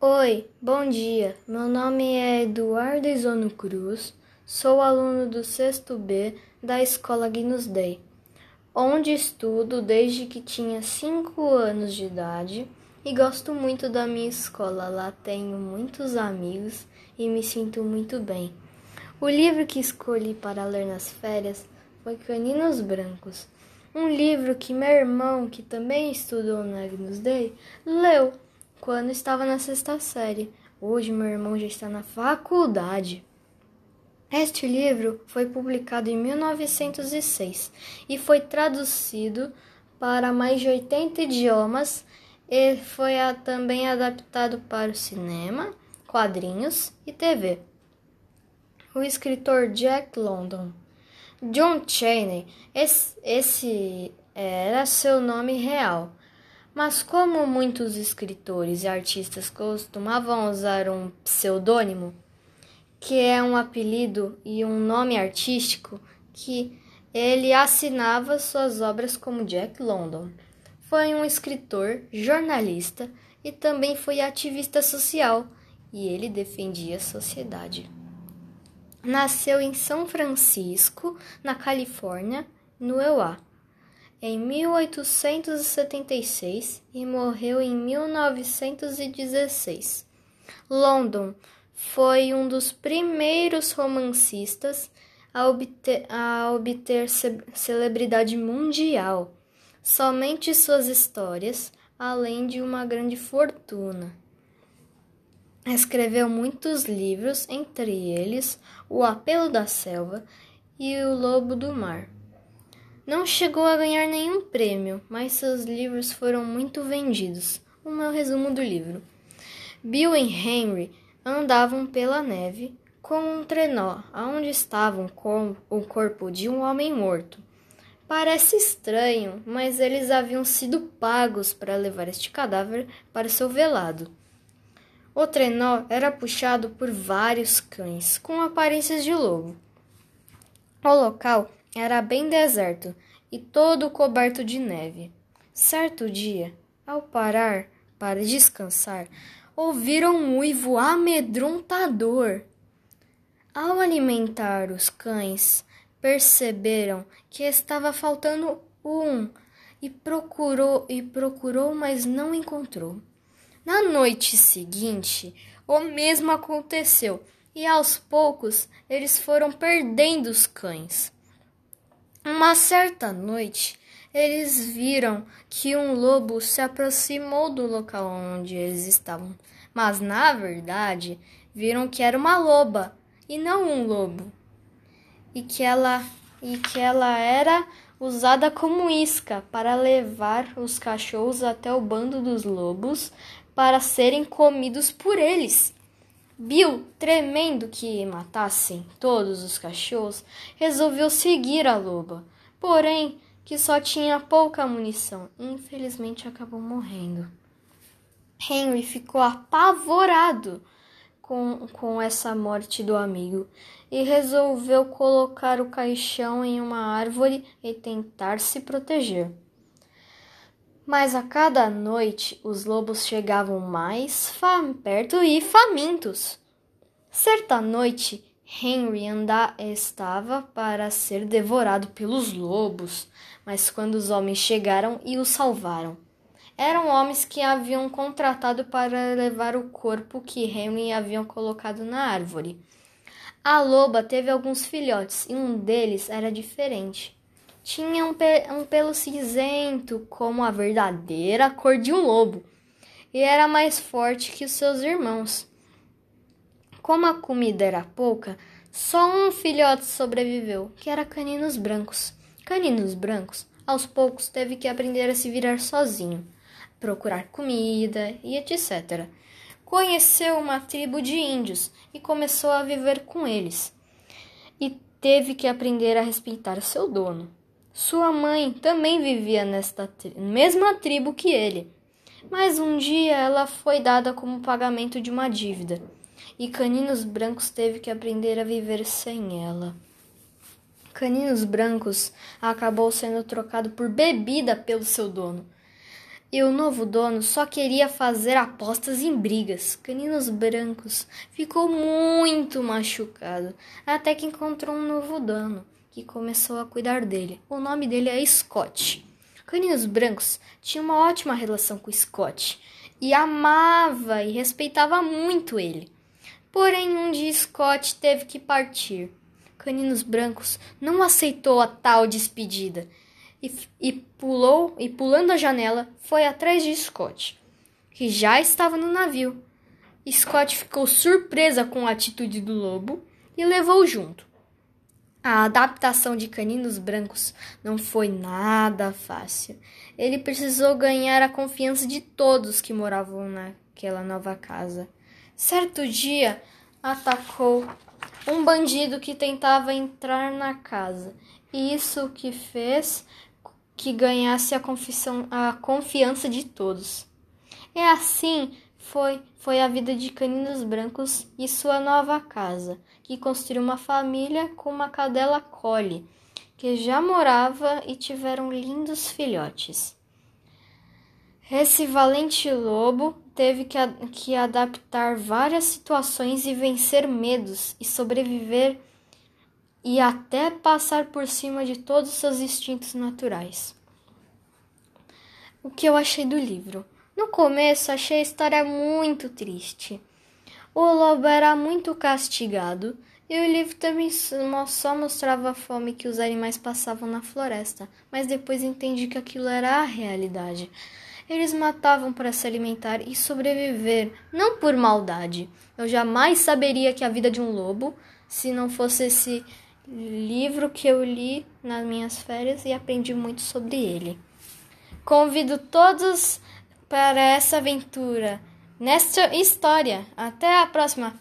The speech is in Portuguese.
Oi, bom dia. Meu nome é Eduardo Isono Cruz, sou aluno do sexto B da Escola Guinness Day, onde estudo desde que tinha 5 anos de idade e gosto muito da minha escola. Lá tenho muitos amigos e me sinto muito bem. O livro que escolhi para ler nas férias foi Caninos Brancos, um livro que meu irmão, que também estudou na Agnus Day, leu quando estava na sexta série. Hoje meu irmão já está na faculdade. Este livro foi publicado em 1906 e foi traduzido para mais de 80 idiomas e foi também adaptado para o cinema, quadrinhos e TV. O escritor Jack London. John Chaney, esse, esse era seu nome real mas como muitos escritores e artistas costumavam usar um pseudônimo, que é um apelido e um nome artístico, que ele assinava suas obras como Jack London. Foi um escritor, jornalista e também foi ativista social, e ele defendia a sociedade. Nasceu em São Francisco, na Califórnia, no EUA em 1876 e morreu em 1916. London foi um dos primeiros romancistas a obter, a obter ce celebridade mundial. Somente suas histórias, além de uma grande fortuna. Escreveu muitos livros, entre eles O Apelo da Selva e O Lobo do Mar. Não chegou a ganhar nenhum prêmio, mas seus livros foram muito vendidos. O meu resumo do livro. Bill e Henry andavam pela neve com um trenó, aonde estavam com o corpo de um homem morto. Parece estranho, mas eles haviam sido pagos para levar este cadáver para seu velado. O trenó era puxado por vários cães com aparências de lobo. O local era bem deserto e todo coberto de neve. Certo dia, ao parar para descansar, ouviram um uivo amedrontador. Ao alimentar os cães, perceberam que estava faltando um e procurou e procurou, mas não encontrou. Na noite seguinte, o mesmo aconteceu e aos poucos eles foram perdendo os cães. Uma certa noite, eles viram que um lobo se aproximou do local onde eles estavam, mas na verdade viram que era uma loba e não um lobo, e que ela e que ela era usada como isca para levar os cachorros até o bando dos lobos para serem comidos por eles. Bill, tremendo que matassem todos os cachorros, resolveu seguir a loba, porém que só tinha pouca munição infelizmente acabou morrendo. Henry ficou apavorado com, com essa morte do amigo e resolveu colocar o caixão em uma árvore e tentar se proteger. Mas a cada noite os lobos chegavam mais perto e famintos. Certa noite, Henry anda estava para ser devorado pelos lobos, mas quando os homens chegaram e o salvaram, eram homens que haviam contratado para levar o corpo que Henry haviam colocado na árvore. A loba teve alguns filhotes e um deles era diferente. Tinha um, pe um pelo cinzento, como a verdadeira cor de um lobo, e era mais forte que os seus irmãos. Como a comida era pouca, só um filhote sobreviveu, que era Caninos Brancos. Caninos Brancos, aos poucos, teve que aprender a se virar sozinho, procurar comida e etc. Conheceu uma tribo de índios e começou a viver com eles. E teve que aprender a respeitar seu dono. Sua mãe também vivia nesta tri mesma tribo que ele, mas um dia ela foi dada como pagamento de uma dívida e Caninos Brancos teve que aprender a viver sem ela. Caninos Brancos acabou sendo trocado por bebida pelo seu dono. E o novo dono só queria fazer apostas em brigas. Caninos Brancos ficou muito machucado até que encontrou um novo dono que começou a cuidar dele. O nome dele é Scott. Caninos Brancos tinha uma ótima relação com Scott e amava e respeitava muito ele. Porém, um dia Scott teve que partir. Caninos Brancos não aceitou a tal despedida e, e pulou e pulando a janela foi atrás de Scott, que já estava no navio. Scott ficou surpresa com a atitude do lobo e levou junto. A adaptação de caninos brancos não foi nada fácil. Ele precisou ganhar a confiança de todos que moravam naquela nova casa. Certo dia, atacou um bandido que tentava entrar na casa. Isso que fez que ganhasse a, a confiança de todos. É assim foi foi a vida de Caninos Brancos e sua nova casa, que construiu uma família com uma cadela Collie, que já morava e tiveram lindos filhotes. Esse valente lobo teve que, que adaptar várias situações e vencer medos e sobreviver e até passar por cima de todos os seus instintos naturais. O que eu achei do livro? No começo achei a história muito triste. O lobo era muito castigado e o livro também só mostrava a fome que os animais passavam na floresta, mas depois entendi que aquilo era a realidade. Eles matavam para se alimentar e sobreviver, não por maldade. Eu jamais saberia que a vida de um lobo se não fosse esse livro que eu li nas minhas férias e aprendi muito sobre ele. Convido todos para essa aventura nesta história. Até a próxima!